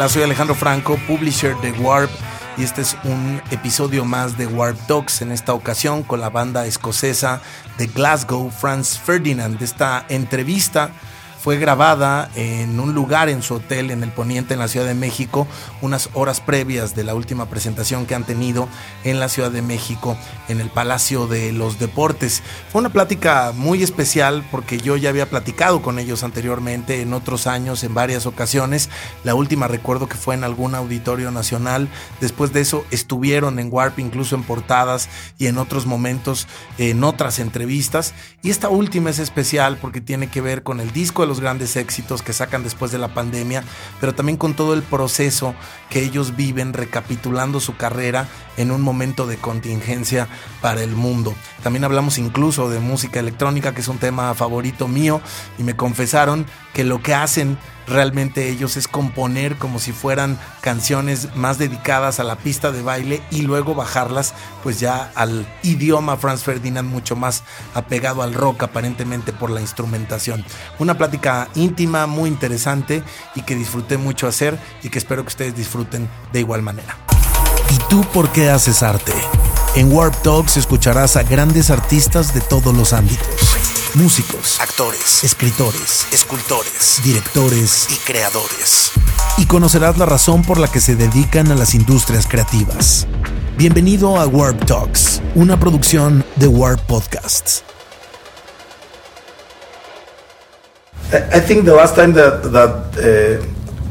Hola, soy Alejandro Franco, publisher de Warp y este es un episodio más de Warp Talks en esta ocasión con la banda escocesa de Glasgow, Franz Ferdinand. Esta entrevista fue grabada en un lugar en su hotel en el Poniente, en la Ciudad de México, unas horas previas de la última presentación que han tenido en la Ciudad de México, en el Palacio de los Deportes. Fue una plática muy especial porque yo ya había platicado con ellos anteriormente en otros años, en varias ocasiones. La última recuerdo que fue en algún auditorio nacional. Después de eso estuvieron en Warp, incluso en portadas y en otros momentos, en otras entrevistas. Y esta última es especial porque tiene que ver con el disco los grandes éxitos que sacan después de la pandemia, pero también con todo el proceso que ellos viven recapitulando su carrera en un momento de contingencia para el mundo. También hablamos incluso de música electrónica, que es un tema favorito mío, y me confesaron que lo que hacen realmente ellos es componer como si fueran canciones más dedicadas a la pista de baile y luego bajarlas pues ya al idioma Franz Ferdinand mucho más apegado al rock aparentemente por la instrumentación. Una plática íntima, muy interesante y que disfruté mucho hacer y que espero que ustedes disfruten de igual manera. ¿Y tú por qué haces arte? En Warp Talks escucharás a grandes artistas de todos los ámbitos. Músicos, actores, escritores, escultores, directores y creadores. Y conocerás la razón por la que se dedican a las industrias creativas. Bienvenido a Warp Talks, una producción de Warp Podcasts. I think the last time that that uh,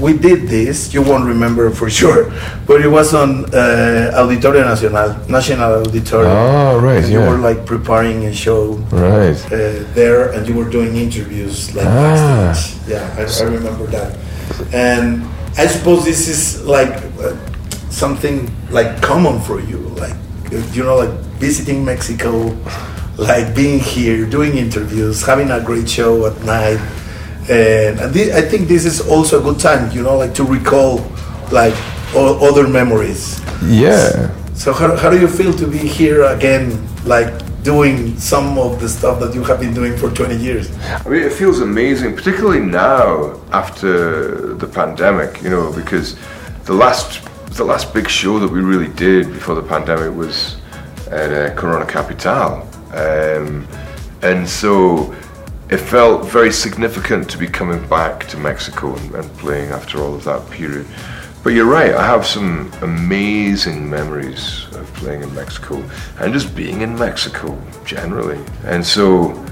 we did this, you won't remember for sure, but it was on uh, Auditorio Nacional, National Auditorium. Oh, right, and yeah. You were like preparing a show Right. uh, there, and you were doing interviews like Ah. backstage. Yeah, I, I remember that. And I suppose this is like uh, something like common for you, like you know, like visiting Mexico, like being here, doing interviews, having a great show at night. And I thi- I think this is also a good time, you know, like to recall like o- other memories. Yeah. So how, how do you feel to be here again, like doing some of the stuff that you have been doing for 20 years? I mean, it feels amazing, particularly now after the pandemic. You know, because the last the last big show that we really did before the pandemic was at uh, Corona Capital, um, and so it felt very significant to be coming back to Mexico and, and playing after all of that period. But you're right, I have some amazing memories of playing in Mexico and just being in Mexico generally. And so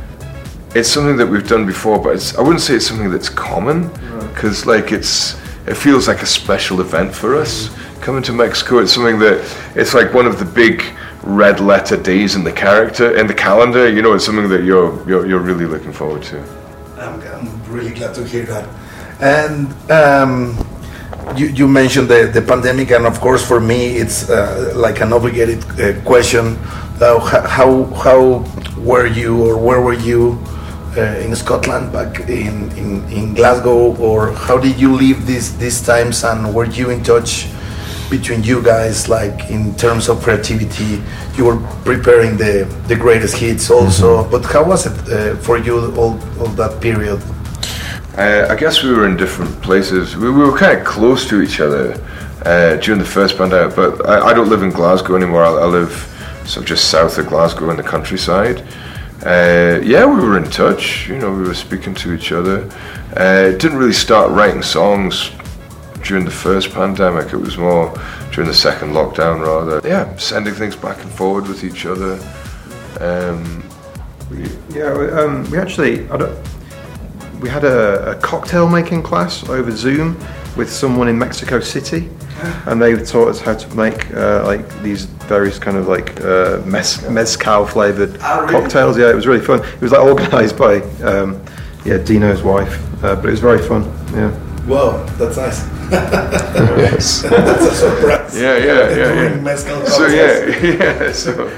it's something that we've done before, but it's, I wouldn't say it's something that's common because like it's it feels like a special event for us coming to Mexico. It's something that it's like one of the big red letter days in the character in the calendar. You know, it's something that you're you're, you're really looking forward to. I'm, I'm really glad to hear that. And um, you, you mentioned the, the pandemic, and of course, for me, it's uh, like an obligated uh, question. Uh, how, how were you, or where were you uh, in Scotland back in, in, in Glasgow, or how did you live these, these times, and were you in touch? Between you guys like in terms of creativity you were preparing the the greatest hits also but how was it uh, for you all, all that period Uh, I guess we were in different places. We, we were kind of close to each other uh, during the first pandemic, but I, I don't live in Glasgow anymore. I, I live sort of just south of Glasgow in the countryside. Uh, yeah, we were in touch. You know, we were speaking to each other. Uh, didn't really start writing songs during the first pandemic. It was more during the second lockdown, rather. Yeah, sending things back and forward with each other. Um, we, Yeah, we- um, we actually I don't, we had a, a cocktail making class over Zoom with someone in Mexico City, and they taught us how to make uh, like these various kind of like uh, mez, mezcal flavored Ah, really? cocktails. Yeah, it was really fun. It was like organised by um, yeah Dino's wife, uh, but it was very fun. Yeah. wow that's nice yes. that's a surprise Yeah, yeah, yeah, Doing yeah. mezcal So yeah, yeah. So,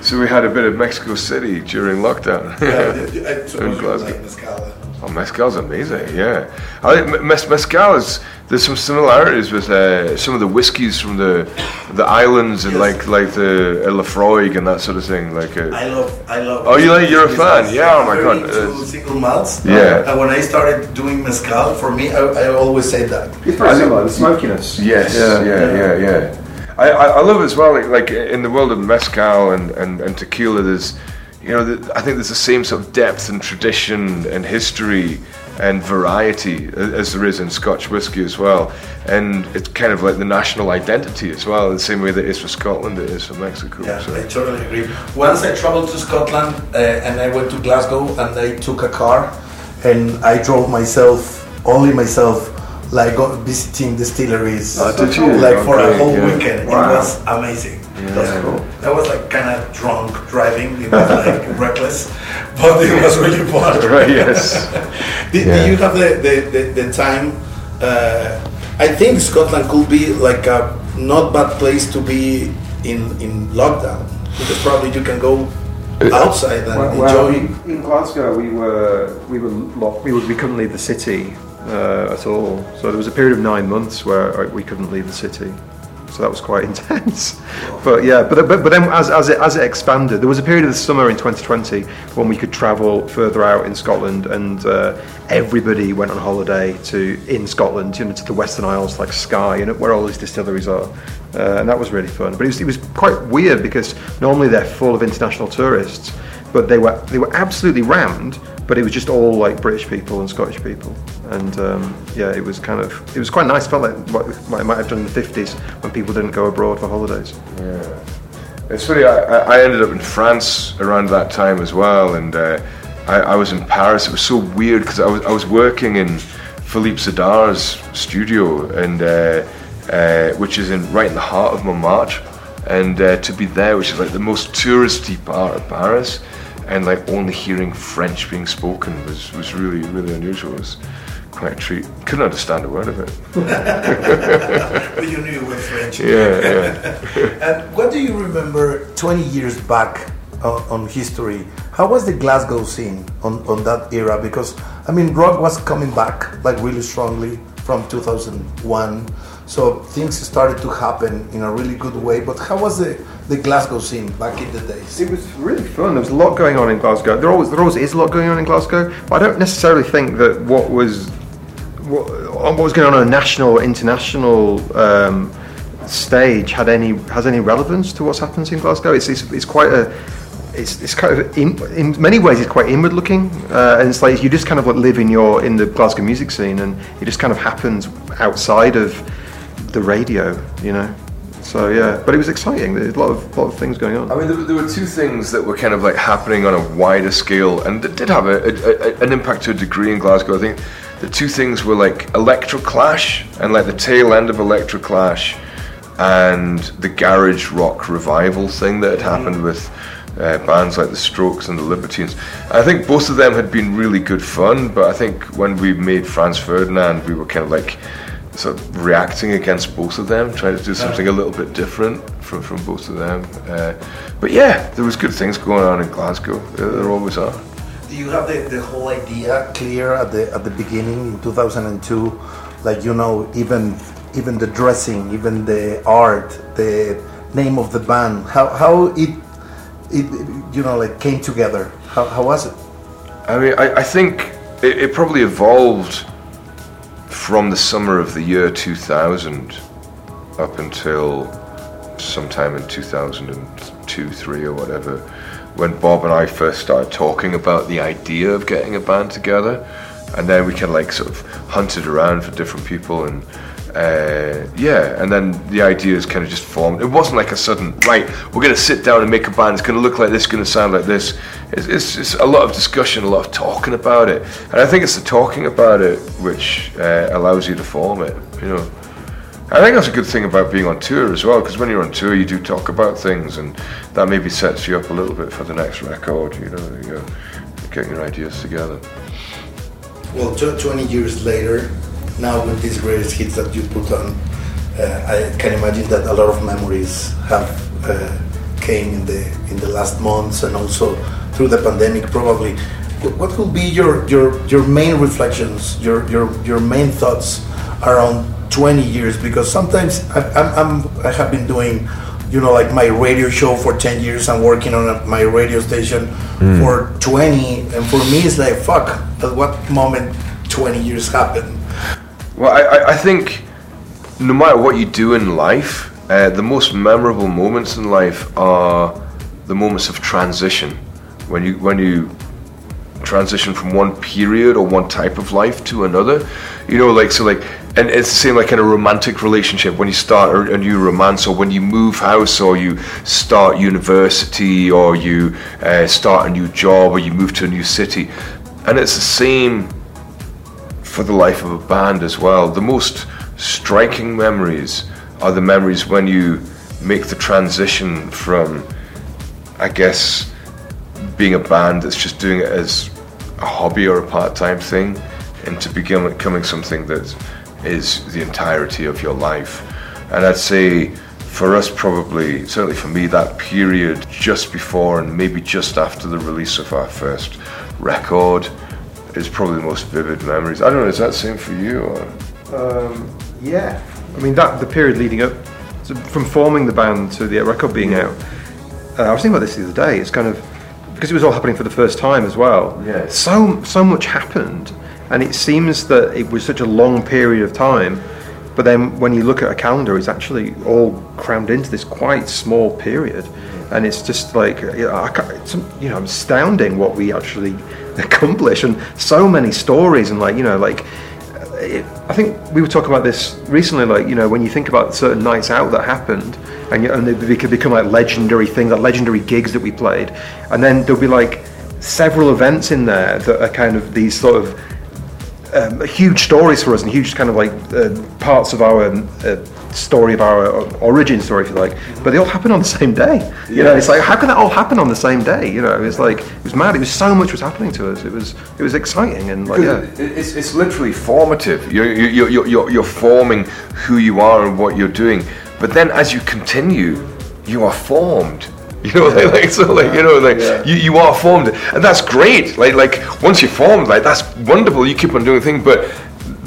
so we had a bit of Mexico City during lockdown. yeah, yeah, I suppose you Glasgow. like mezcal. Oh, mezcal's amazing. Yeah, I think me- mez- mezcal is there's some similarities with uh, some of the whiskies from the the islands and Yes. like like the uh, Laphroaig and that sort of thing. Like uh, I love, I love. Oh, you like- you're a fan? Yeah, oh my God, into uh, single malts. Yeah. And when I started doing mezcal, for me, I, I always say that. It's very similar, the smokiness. Yes, yeah, yeah, yeah, yeah. I, I, I love as well, like, like in the world of mezcal and, and, and tequila, there's, you know, the, I think there's the same sort of depth and tradition and history and variety as there is in Scotch whisky as well. And it's kind of like the national identity as well, in the same way that it is for Scotland, it is for Mexico. Yeah, so. I totally agree. Once I traveled to Scotland uh, and I went to Glasgow and I took a car and I drove myself, only myself, like visiting distilleries. Oh? Like for a whole yeah. weekend. Wow. It was amazing. That's cool. I was like kind of drunk driving. It was like reckless, but it was really fun. Right, yes. Did, Yeah. do you have the, the, the, the time? Uh, I think Scotland could be like a not bad place to be in, in lockdown because probably you can go outside and Well, well, enjoy. in Glasgow, we were we were locked. We, were, we couldn't leave the city uh, at all. So there was a period of nine months where uh, we couldn't leave the city. So that was quite intense. But yeah, but but, but then as, as it as it expanded, there was a period of the summer in 2020 when we could travel further out in Scotland, and uh, everybody went on holiday to in Scotland, you know, to the Western Isles like Skye, you know, where all these distilleries are. Uh, and that was really fun. But it was, it was quite weird because normally they're full of international tourists, but they were they were absolutely rammed. But it was just all like British people and Scottish people, and um, yeah, it was kind of it was quite nice. Felt like what what I might have done in the fifties when people didn't go abroad for holidays. Yeah. It's funny, I, I ended up in France around that time as well, and uh, I, I was in Paris. It was so weird because I was, I was working in Philippe Zdar's studio, and uh, uh, which is in right in the heart of Montmartre, and uh, to be there, which is like the most touristy part of Paris, and like only hearing French being spoken was, was really, really unusual. It was quite a treat. Couldn't understand a word of it. But you knew it was French. Yeah, yeah. And what do you remember 20 years back on, on history? How was the Glasgow scene on, on that era? Because, I mean, rock was coming back like really strongly from 2001. So things started to happen in a really good way. But how was the, the Glasgow scene back in the days? It was really fun. There was a lot going on in Glasgow. There always there always is a lot going on in Glasgow. But I don't necessarily think that what was what, what was going on on a national or international um, stage had any has any relevance to what's happened in Glasgow. It's it's, it's quite a it's, it's kind of in, in many ways it's quite inward looking uh, and it's like you just kind of like live in your in the Glasgow music scene and it just kind of happens outside of the radio you know so yeah but it was exciting there's a lot of lot of things going on I mean, there, there were two things that were kind of like happening on a wider scale, and that did have a, a, a, an impact to a degree in Glasgow. I think the two things were like Electroclash and like the tail end of Electroclash, and the garage rock revival thing that had happened with uh, bands like the Strokes and the Libertines. I think both of them had been really good fun, but I think when we made Franz Ferdinand, we were kind of like sort of reacting against both of them, trying to do something a little bit different from, from both of them. Uh, but yeah, there was good things going on in Glasgow. There, there always are. Do you have the, the whole idea clear at the at the beginning in 2002? Like you know, even even the dressing, even the art, the name of the band, how how it it you know like came together. How how was it? I mean, I, I think it, it probably evolved from the summer of the year 2000 up until sometime in 2002, 3 or whatever, when Bob and I first started talking about the idea of getting a band together. And then we kind of like sort of hunted around for different people and uh, yeah, and then the ideas kind of just formed. It wasn't like a sudden, right, we're going to sit down and make a band, it's going to look like this, it's going to sound like this. It's, it's, it's a lot of discussion, a lot of talking about it. And I think it's the talking about it which uh, allows you to form it, you know. I think that's a good thing about being on tour as well, because when you're on tour, you do talk about things, and that maybe sets you up a little bit for the next record, you know, you know get your ideas together. Well, 20 years later, now with these greatest hits that you put on, uh, I can imagine that a lot of memories have uh, came in the in the last months and also through the pandemic. Probably, what will be your your your main reflections, your your your main thoughts around 20 years because sometimes I, I'm, I'm, I have been doing, you know, like my radio show for 10 years. I'm working on a, my radio station for 20, and for me, it's like fuck. At what moment 20 years happened? Well, I, I, I think no matter what you do in life, uh, the most memorable moments in life are the moments of transition. When you when you transition from one period or one type of life to another, you know, like so, like, and it's the same like in a romantic relationship when you start a, new romance or when you move house or you start university or you uh, start a new job or you move to a new city, and it's the same for the life of a band as well. The most striking memories are the memories when you make the transition from, I guess, being a band that's just doing it as a hobby or a part-time thing into becoming something that is the entirety of your life. And I'd say for us probably, certainly for me, that period just before and maybe just after the release of our first record is probably the most vivid memories. I don't know, is that the same for you? Or? Um, yeah. I mean, that the period leading up to, from forming the band to the record being out. Uh, I was thinking about this the other day. It's kind of because it was all happening for the first time as well. Yeah. So so much happened, and it seems that it was such a long period of time. But then when you look at a calendar, it's actually all crammed into this quite small period, and it's just like you know, it's, you know astounding what we actually accomplish, and so many stories, and like you know like it, I think we were talking about this recently. Like you know, when you think about certain nights out that happened, and, and they, they could become like legendary things, like legendary gigs that we played, and then there'll be like several events in there that are kind of these sort of um, huge stories for us and huge kind of like uh, parts of our uh, story of our origin story, if you like. But they all happen on the same day. You know, it's like how can that all happen on the same day? You know, it's like it was mad. It was so much was happening to us. It was it was exciting and like yeah. It's, it's literally formative. You're, you're, you're, you're, you're forming who you are and what you're doing. But then as you continue, you are formed. You know, like, like so, like you know, like you, you are formed, and that's great. Like like once you're formed, like that's wonderful. You keep on doing things, but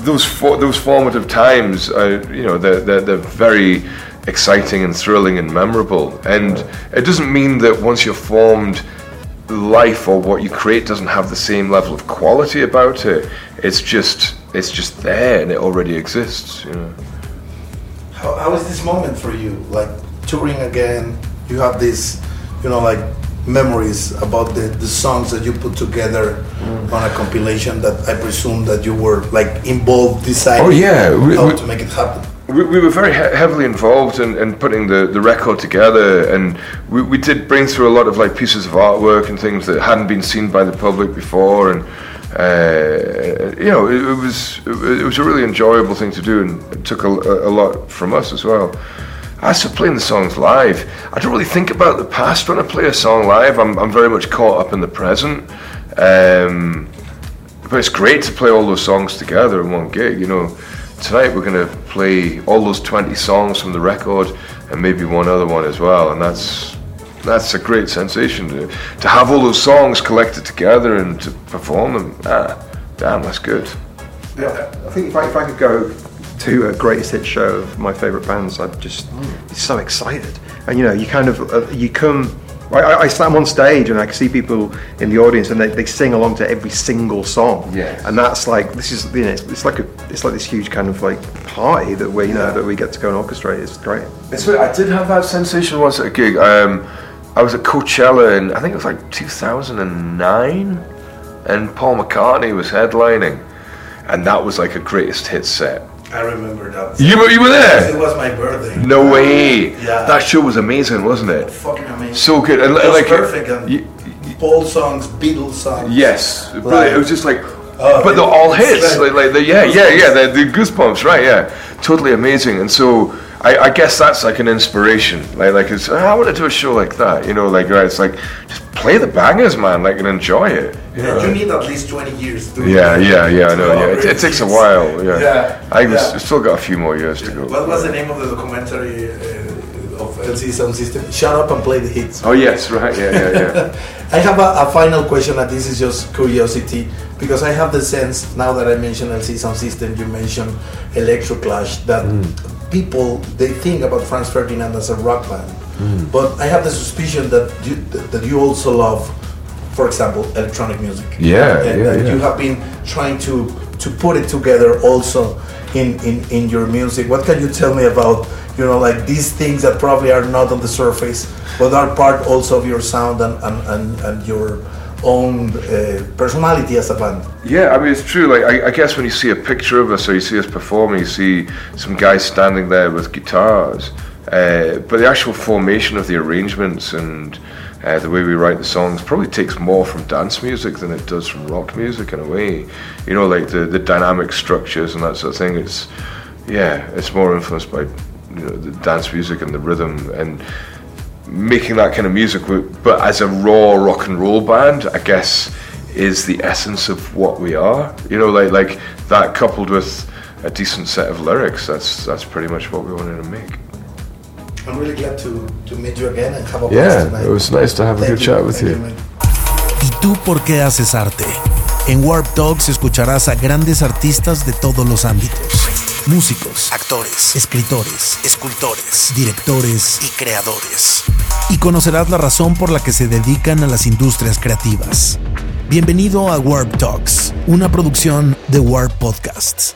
those for, those formative times, are, you know, they're, they're they're very exciting and thrilling and memorable. And it doesn't mean that once you're formed, life or what you create doesn't have the same level of quality about it. It's just it's just there and it already exists. You know. How, how is this moment for you? Like touring again, you have these, you know, like memories about the, the songs that you put together on a compilation that I presume that you were like involved deciding Oh, yeah, we- how we- to make it happen. We, we were very he- heavily involved in, in putting the, the record together, and we, we did bring through a lot of like pieces of artwork and things that hadn't been seen by the public before, and uh, you know it, it was it was a really enjoyable thing to do, and it took a, a lot from us as well. As for playing the songs live, I don't really think about the past when I play a song live. I'm, I'm very much caught up in the present. Um, but it's great to play all those songs together in one gig. You know, tonight we're going to play all those 20 songs from the record and maybe one other one as well, and that's that's a great sensation to to have all those songs collected together and to perform them. Ah, damn, that's good. Yeah, I think if I, if I could go to a greatest hit show of my favourite bands, I'm just so excited. And you know, you kind of uh, you come. I, I- I stand on stage and I can see people in the audience and they, they sing along to every single song. Yes. And that's like this is you know it's, it's like a it's like this huge kind of like party that we you know that we get to go and orchestrate. It's great. It's weird, I did have that sensation once at a gig. Um, I was at Coachella in I think it was like 2009, and Paul McCartney was headlining, and that was like a greatest hit set. I remember that. You were you were there. It was my birthday. No way! Yeah. That show was amazing, wasn't it? Fucking amazing. So good, and It was like perfect. And y- Paul songs, Beatles songs. Yes, but Like- it was just like, Oh, but they're all hits. like- Like, like the, yeah, yeah, yeah, the, the goosebumps, right? Yeah, totally amazing. And so I, I guess that's like an inspiration. Like, like it's, "Ah, I want to do a show like that. You know, like right, it's like just play the bangers, man. Like and enjoy it. you Yeah, know? you need at least 20 years to Yeah, yeah, yeah. I know. Yeah, it, it takes a while. Yeah, Yeah, I yeah. still got a few more years to go. What was the name of the documentary uh, of LCD Soundsystem. Shut up and play the hits. Oh yes, right. Yeah, yeah, yeah. I have a, a, final question, and this is just curiosity because I have the sense now that I mentioned LCD Soundsystem, you mentioned Electroclash, that mm. people they think about Franz Ferdinand as a rock band, mm. but I have the suspicion that you, that you also love, for example, electronic music. Yeah, and, yeah, yeah. You have been trying to to put it together also in, in, in your music. What can you tell me about you know like these things that probably are not on the surface, but are part also of your sound and and, and, and your own uh, personality as a band. Yeah, I mean it's true. Like I, I, guess when you see a picture of us or you see us performing, you see some guys standing there with guitars. Uh, but the actual formation of the arrangements and uh, the way we write the songs probably takes more from dance music than it does from rock music in a way. You know, like the, the dynamic structures and that sort of thing. It's yeah, it's more influenced by you know, the dance music and the rhythm and making that kind of music. But as a raw rock and roll band, I guess is the essence of what we are. You know, like like that coupled with a decent set of lyrics. That's that's pretty much what we wanted to make. I'm really glad to, to meet you again and have a yeah, tonight. it was nice to have Thank a good you. chat with Thank you. ¿Y tú por qué haces arte? En Warp Talks escucharás a grandes artistas de todos los ámbitos. Músicos, actores, escritores, escultores, directores y creadores. Y conocerás la razón por la que se dedican a las industrias creativas. Bienvenido a Warp Talks, una producción de Warp Podcasts.